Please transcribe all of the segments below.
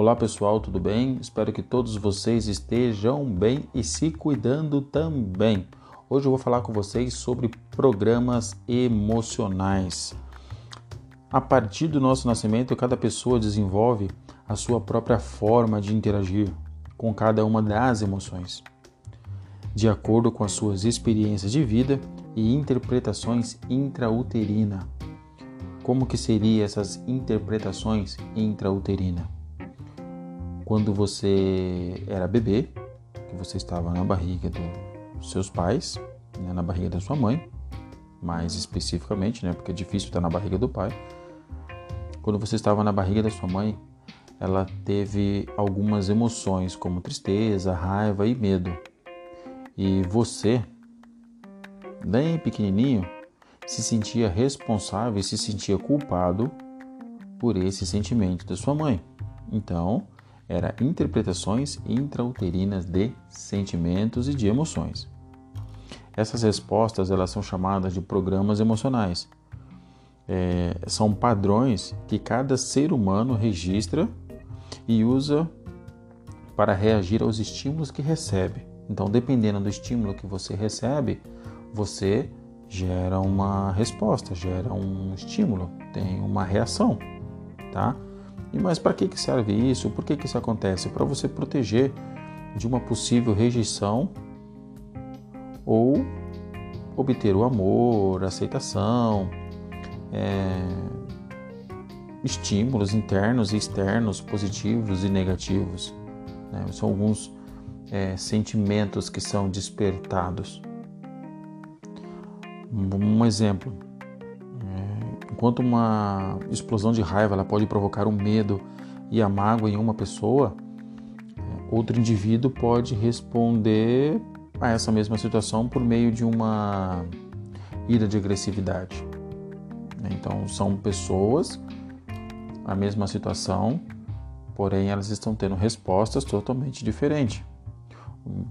Olá pessoal, tudo bem? Espero que todos vocês estejam bem e se cuidando também. Hoje eu vou falar com vocês sobre programas emocionais. A partir do nosso nascimento, cada pessoa desenvolve a sua própria forma de interagir com cada uma das emoções, de acordo com as suas experiências de vida e interpretações intrauterina. Como que seriam essas interpretações intrauterina? Quando você era bebê, que você estava na barriga dos seus pais, né, na barriga da sua mãe, mais especificamente, né, porque é difícil estar na barriga do pai. Quando você estava na barriga da sua mãe, ela teve algumas emoções como tristeza, raiva e medo. E você, bem pequenininho, se sentia responsável e se sentia culpado por esse sentimento da sua mãe. Então, era interpretações intrauterinas de sentimentos e de emoções. Essas respostas elas são chamadas de programas emocionais. É, são padrões que cada ser humano registra e usa para reagir aos estímulos que recebe. Então, dependendo do estímulo que você recebe, você gera uma resposta, gera um estímulo, tem uma reação, tá? E mas para que, que serve isso? Por que, que isso acontece? Para você proteger de uma possível rejeição ou obter o amor, aceitação, é, estímulos internos e externos, positivos e negativos. Né? São alguns é, sentimentos que são despertados. Um exemplo: Enquanto uma explosão de raiva ela pode provocar o um medo e a mágoa em uma pessoa, é, outro indivíduo pode responder a essa mesma situação por meio de uma ira de agressividade. Né? Então, são pessoas, a mesma situação, porém elas estão tendo respostas totalmente diferentes.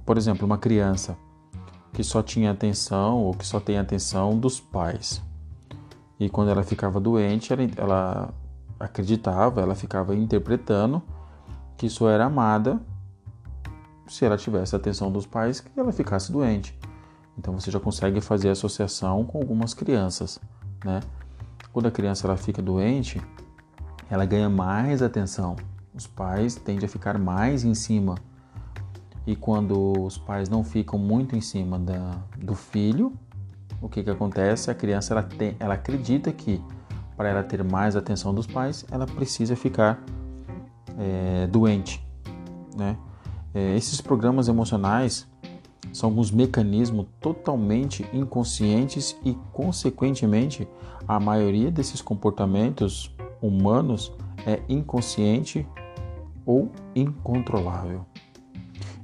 Por exemplo, uma criança que só tinha atenção ou que só tem atenção dos pais. E quando ela ficava doente, ela, ela acreditava, ela ficava interpretando que só era amada se ela tivesse a atenção dos pais que ela ficasse doente. Então você já consegue fazer associação com algumas crianças, né? Quando a criança ela fica doente, ela ganha mais atenção. Os pais tendem a ficar mais em cima. E quando os pais não ficam muito em cima da, do filho, o que, que acontece? A criança ela, tem, ela acredita que para ela ter mais atenção dos pais, ela precisa ficar é, doente. Né? É, esses programas emocionais são alguns mecanismos totalmente inconscientes e, consequentemente, a maioria desses comportamentos humanos é inconsciente ou incontrolável.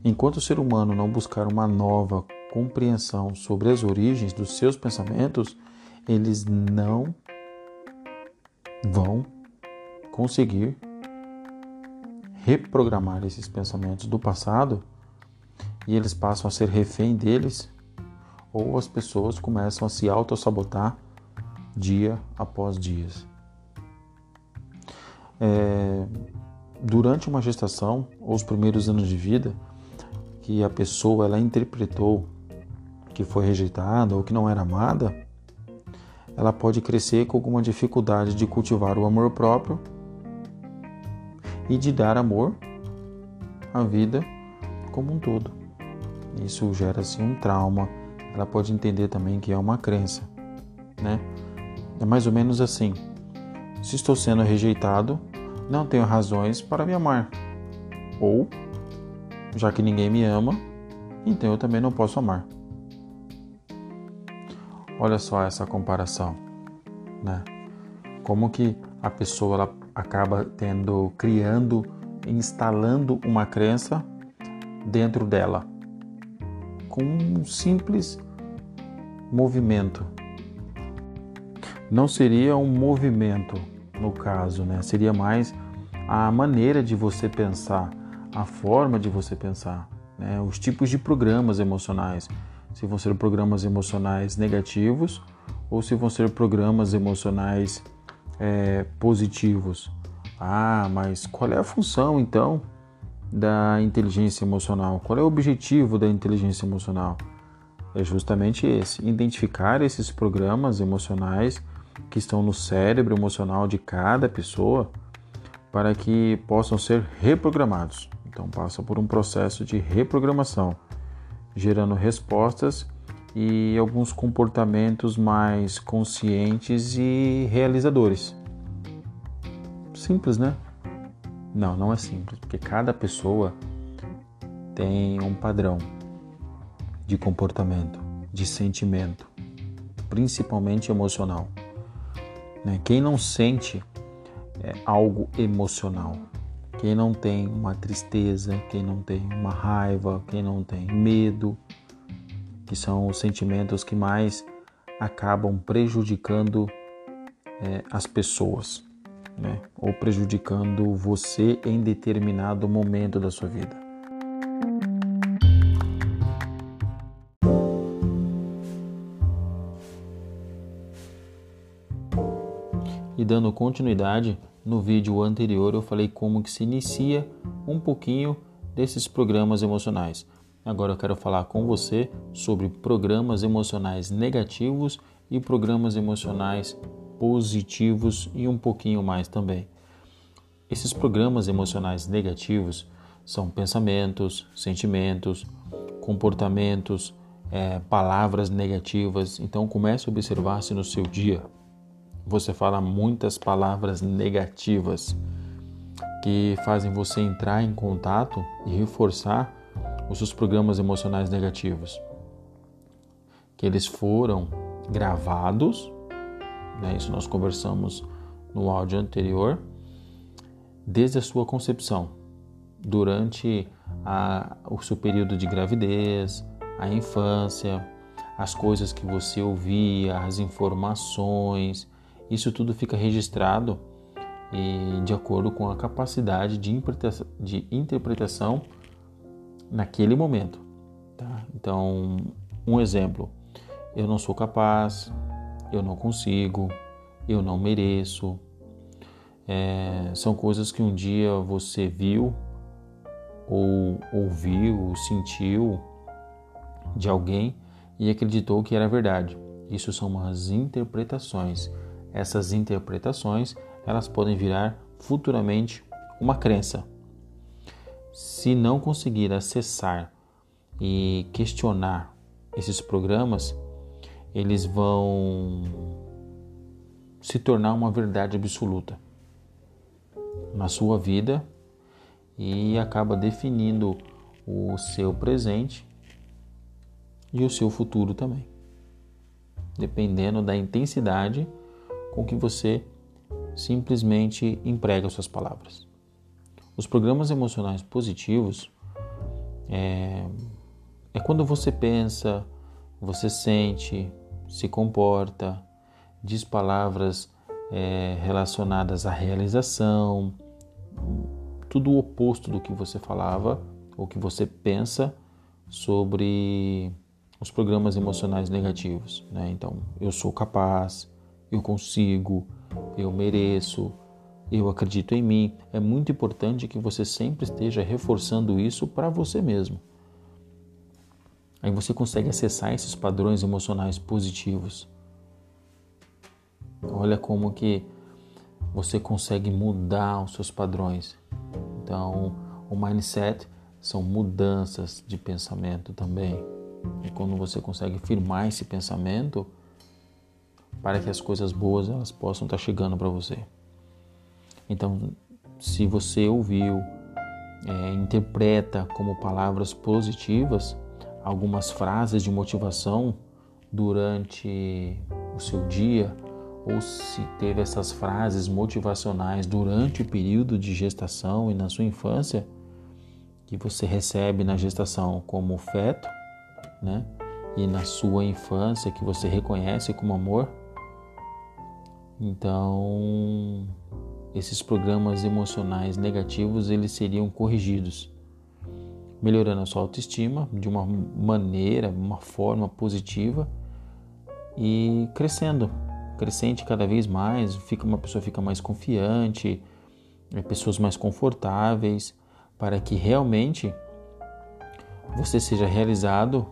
Enquanto o ser humano não buscar uma nova compreensão sobre as origens dos seus pensamentos, eles não vão conseguir reprogramar esses pensamentos do passado e eles passam a ser refém deles, ou as pessoas começam a se auto-sabotar dia após dia. É, durante uma gestação, ou os primeiros anos de vida, que a pessoa ela interpretou que foi rejeitada ou que não era amada, ela pode crescer com alguma dificuldade de cultivar o amor próprio e de dar amor à vida como um todo. Isso gera assim um trauma. Ela pode entender também que é uma crença, né? É mais ou menos assim: se estou sendo rejeitado, não tenho razões para me amar. Ou, já que ninguém me ama, então eu também não posso amar. Olha só essa comparação, né? Como que a pessoa ela acaba tendo, criando, instalando uma crença dentro dela com um simples movimento. Não seria um movimento no caso, né? Seria mais a maneira de você pensar, a forma de você pensar, né? os tipos de programas emocionais se vão ser programas emocionais negativos ou se vão ser programas emocionais é, positivos. Ah, mas qual é a função então da inteligência emocional? Qual é o objetivo da inteligência emocional? É justamente esse: identificar esses programas emocionais que estão no cérebro emocional de cada pessoa para que possam ser reprogramados. Então, passa por um processo de reprogramação, gerando respostas e alguns comportamentos mais conscientes e realizadores. Simples, né? Não, não é simples, porque cada pessoa tem um padrão de comportamento, de sentimento, principalmente emocional. Né? Quem não sente é, algo emocional, quem não tem uma tristeza, quem não tem uma raiva, quem não tem medo, que são os sentimentos que mais acabam prejudicando é, as pessoas, né? ou prejudicando você em determinado momento da sua vida. Continuidade, no vídeo anterior eu falei como que se inicia um pouquinho desses programas emocionais. Agora eu quero falar com você sobre programas emocionais negativos e programas emocionais positivos e um pouquinho mais também. Esses programas emocionais negativos são pensamentos, sentimentos, comportamentos, é, palavras negativas. Então comece a observar se no seu dia você fala muitas palavras negativas que fazem você entrar em contato e reforçar os seus programas emocionais negativos. Que eles foram gravados, né, isso nós conversamos no áudio anterior, desde a sua concepção, durante a, o seu período de gravidez, a infância, as coisas que você ouvia, as informações, isso tudo fica registrado e de acordo com a capacidade de interpretação, naquele momento. Tá? Então, um exemplo: eu não sou capaz, eu não consigo, eu não mereço. É, são coisas que um dia você viu ou ouviu, sentiu de alguém e acreditou que era verdade. Isso são umas interpretações. Essas interpretações elas podem virar futuramente uma crença. Se não conseguir acessar e questionar esses programas, eles vão se tornar uma verdade absoluta na sua vida e acaba definindo o seu presente e o seu futuro também, dependendo da intensidade com que você simplesmente emprega suas palavras. Os programas emocionais positivos é, é quando você pensa, você sente, se comporta, diz palavras é, relacionadas à realização, tudo o oposto do que você falava ou que você pensa sobre os programas emocionais negativos. Né? Então, eu sou capaz, eu consigo, eu mereço, eu acredito em mim. É muito importante que você sempre esteja reforçando isso para você mesmo. Aí você consegue acessar esses padrões emocionais positivos. Olha como que você consegue mudar os seus padrões. Então, o mindset são mudanças de pensamento também. E quando você consegue firmar esse pensamento para que as coisas boas elas possam estar chegando para você. Então, se você ouviu, é, interpreta como palavras positivas algumas frases de motivação durante o seu dia, ou se teve essas frases motivacionais durante o período de gestação e na sua infância, que você recebe na gestação como feto, né? E na sua infância que você reconhece como amor. Então, esses programas emocionais negativos eles seriam corrigidos, melhorando a sua autoestima de uma maneira, uma forma positiva e crescendo, crescente cada vez mais, fica uma pessoa fica mais confiante, é, pessoas mais confortáveis, para que realmente você seja realizado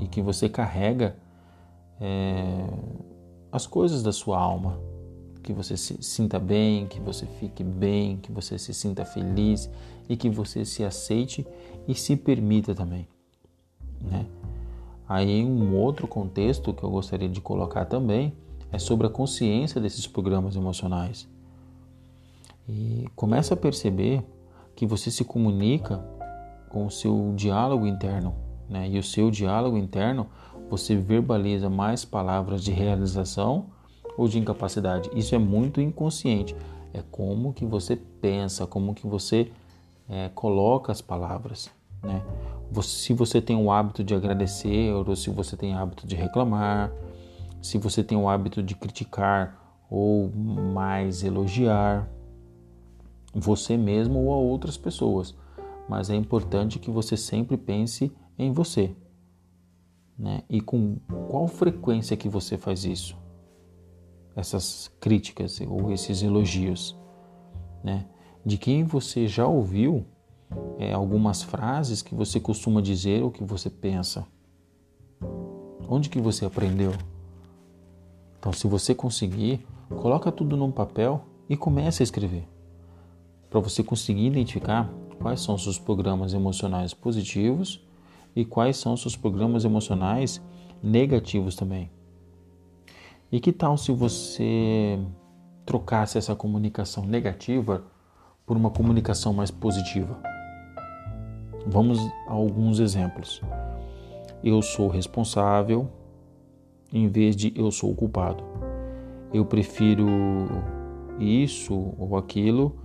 e que você carrega é, as coisas da sua alma, que você se sinta bem, que você fique bem, que você se sinta feliz e que você se aceite e se permita também, né? Aí um outro contexto que eu gostaria de colocar também é sobre a consciência desses programas emocionais. E começa a perceber que você se comunica com o seu diálogo interno, né? E o seu diálogo interno, você verbaliza mais palavras de realização ou de incapacidade. Isso é muito inconsciente. É como que você pensa, como que você é, coloca as palavras, né? se você tem o hábito de agradecer ou se você tem o hábito de reclamar, se você tem o hábito de criticar ou mais elogiar você mesmo ou a outras pessoas. Mas é importante que você sempre pense em você. Né? E com qual frequência que você faz isso? Essas críticas ou esses elogios. Né? De quem você já ouviu é, algumas frases que você costuma dizer ou que você pensa. Onde que você aprendeu? Então, se você conseguir, coloca tudo num papel e comece a escrever. Para você conseguir identificar quais são seus programas emocionais positivos e quais são seus programas emocionais negativos também. E que tal se você trocasse essa comunicação negativa por uma comunicação mais positiva? Vamos a alguns exemplos. Eu sou responsável em vez de eu sou o culpado. Eu prefiro isso ou aquilo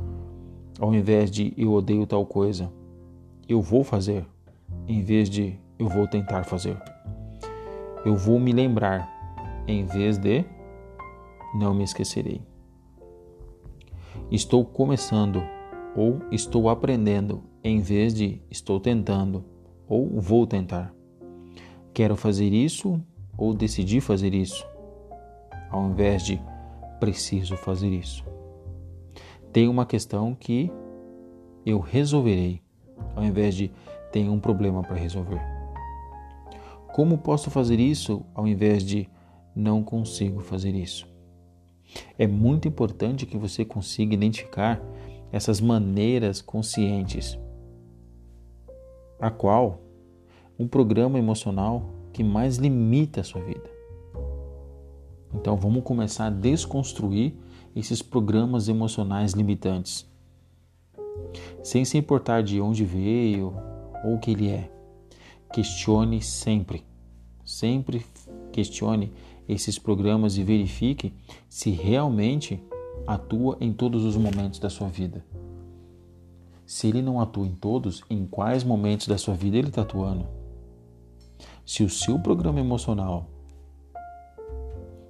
ao invés de eu odeio tal coisa. Eu vou fazer em vez de eu vou tentar fazer. Eu vou me lembrar em vez de não me esquecerei. Estou começando ou estou aprendendo em vez de estou tentando ou vou tentar. Quero fazer isso ou decidi fazer isso, ao invés de preciso fazer isso. Tem uma questão que eu resolverei, ao invés de tenho um problema para resolver. Como posso fazer isso ao invés de não consigo fazer isso? É muito importante que você consiga identificar essas maneiras conscientes, a qual um programa emocional que mais limita a sua vida. Então vamos começar a desconstruir esses programas emocionais limitantes, sem se importar de onde veio ou o que ele é. Questione sempre, sempre questione esses programas e verifique se realmente atua em todos os momentos da sua vida. Se ele não atua em todos, em quais momentos da sua vida ele está atuando? Se o seu programa emocional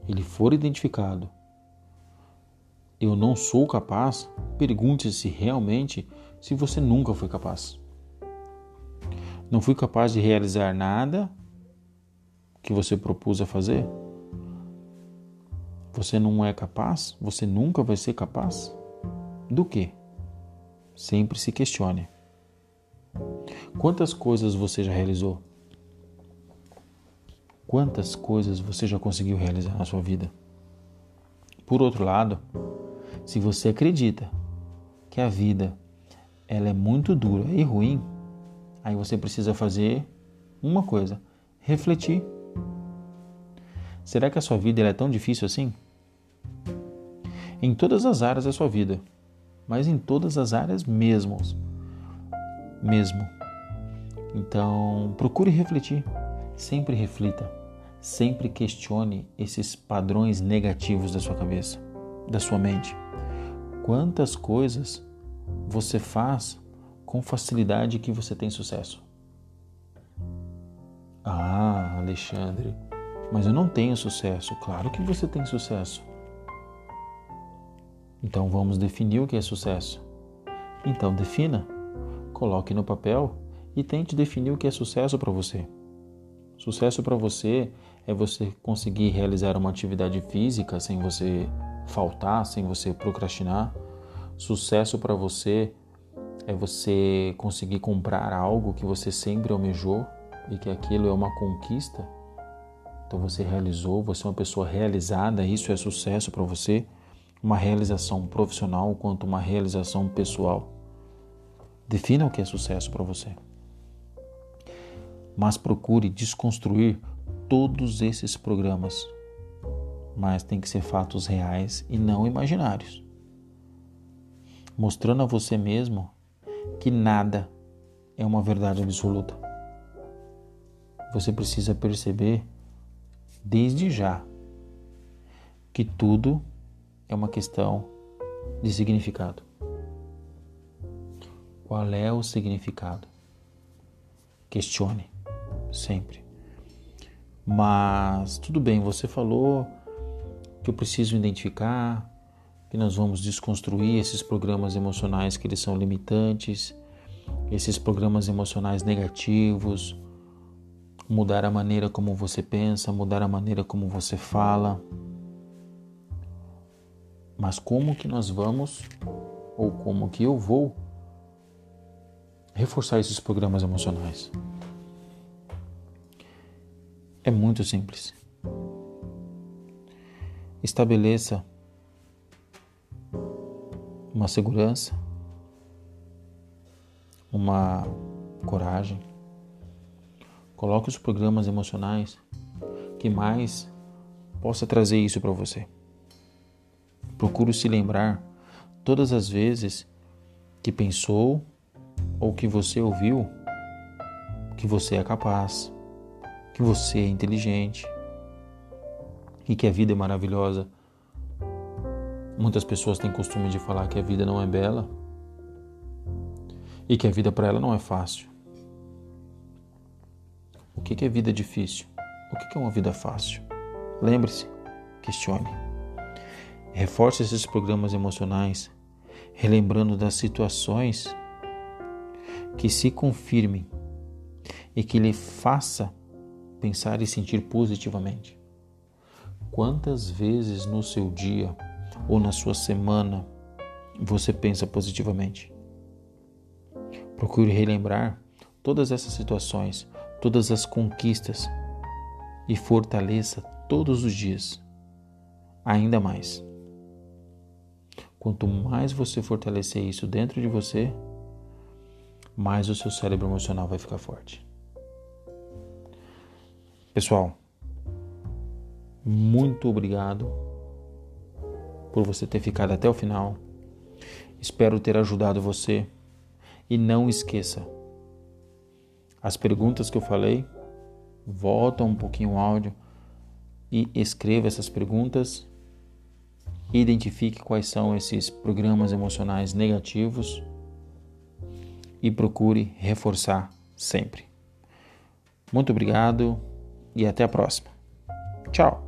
ele for identificado, eu não sou capaz, pergunte-se realmente se você nunca foi capaz. Não fui capaz de realizar nada que você propôs a fazer? Você não é capaz? Você nunca vai ser capaz? Do que? Sempre se questione. Quantas coisas você já realizou? Quantas coisas você já conseguiu realizar na sua vida? Por outro lado, se você acredita que a vida ela é muito dura e ruim, aí você precisa fazer uma coisa: refletir. Será que a sua vida é tão difícil assim? em todas as áreas da sua vida, mas em todas as áreas mesmo. Mesmo. Então, procure refletir. Sempre reflita. Sempre questione esses padrões negativos da sua cabeça, da sua mente. Quantas coisas você faz com facilidade que você tem sucesso? Ah, Alexandre, mas eu não tenho sucesso. Claro que você tem sucesso. Então vamos definir o que é sucesso. Então defina, coloque no papel e tente definir o que é sucesso para você. Sucesso para você é você conseguir realizar uma atividade física sem você faltar, sem você procrastinar. Sucesso para você é você conseguir comprar algo que você sempre almejou e que aquilo é uma conquista. Então você realizou, você é uma pessoa realizada, isso é sucesso para você, uma realização profissional quanto uma realização pessoal. Defina o que é sucesso para você. Mas procure desconstruir todos esses programas. Mas tem que ser fatos reais e não imaginários. Mostrando a você mesmo que nada é uma verdade absoluta. Você precisa perceber desde já que tudo é uma questão de significado. Qual é o significado? Questione sempre. Mas tudo bem, você falou que eu preciso identificar, que nós vamos desconstruir esses programas emocionais que eles são limitantes, esses programas emocionais negativos, mudar a maneira como você pensa, mudar a maneira como você fala. Mas como que nós vamos ou como que eu vou reforçar esses programas emocionais? É muito simples. Estabeleça uma segurança, uma coragem. Coloque os programas emocionais que mais possa trazer isso para você. Procure se lembrar todas as vezes que pensou ou que você ouviu que você é capaz, que você é inteligente e que a vida é maravilhosa. Muitas pessoas têm costume de falar que a vida não é bela e que a vida para ela não é fácil. O que é vida difícil? O que é uma vida fácil? Lembre-se, questione. Reforce esses programas emocionais, relembrando das situações que se confirmem e que lhe faça pensar e sentir positivamente. Quantas vezes no seu dia ou na sua semana você pensa positivamente? Procure relembrar todas essas situações, todas as conquistas e fortaleça todos os dias, ainda mais. Quanto mais você fortalecer isso dentro de você, mais o seu cérebro emocional vai ficar forte. Pessoal, muito obrigado por você ter ficado até o final. Espero ter ajudado você. E não esqueça, as perguntas que eu falei, volta um pouquinho o áudio e escreva essas perguntas. Identifique quais são esses programas emocionais negativos e procure reforçar sempre. Muito obrigado e até a próxima. Tchau!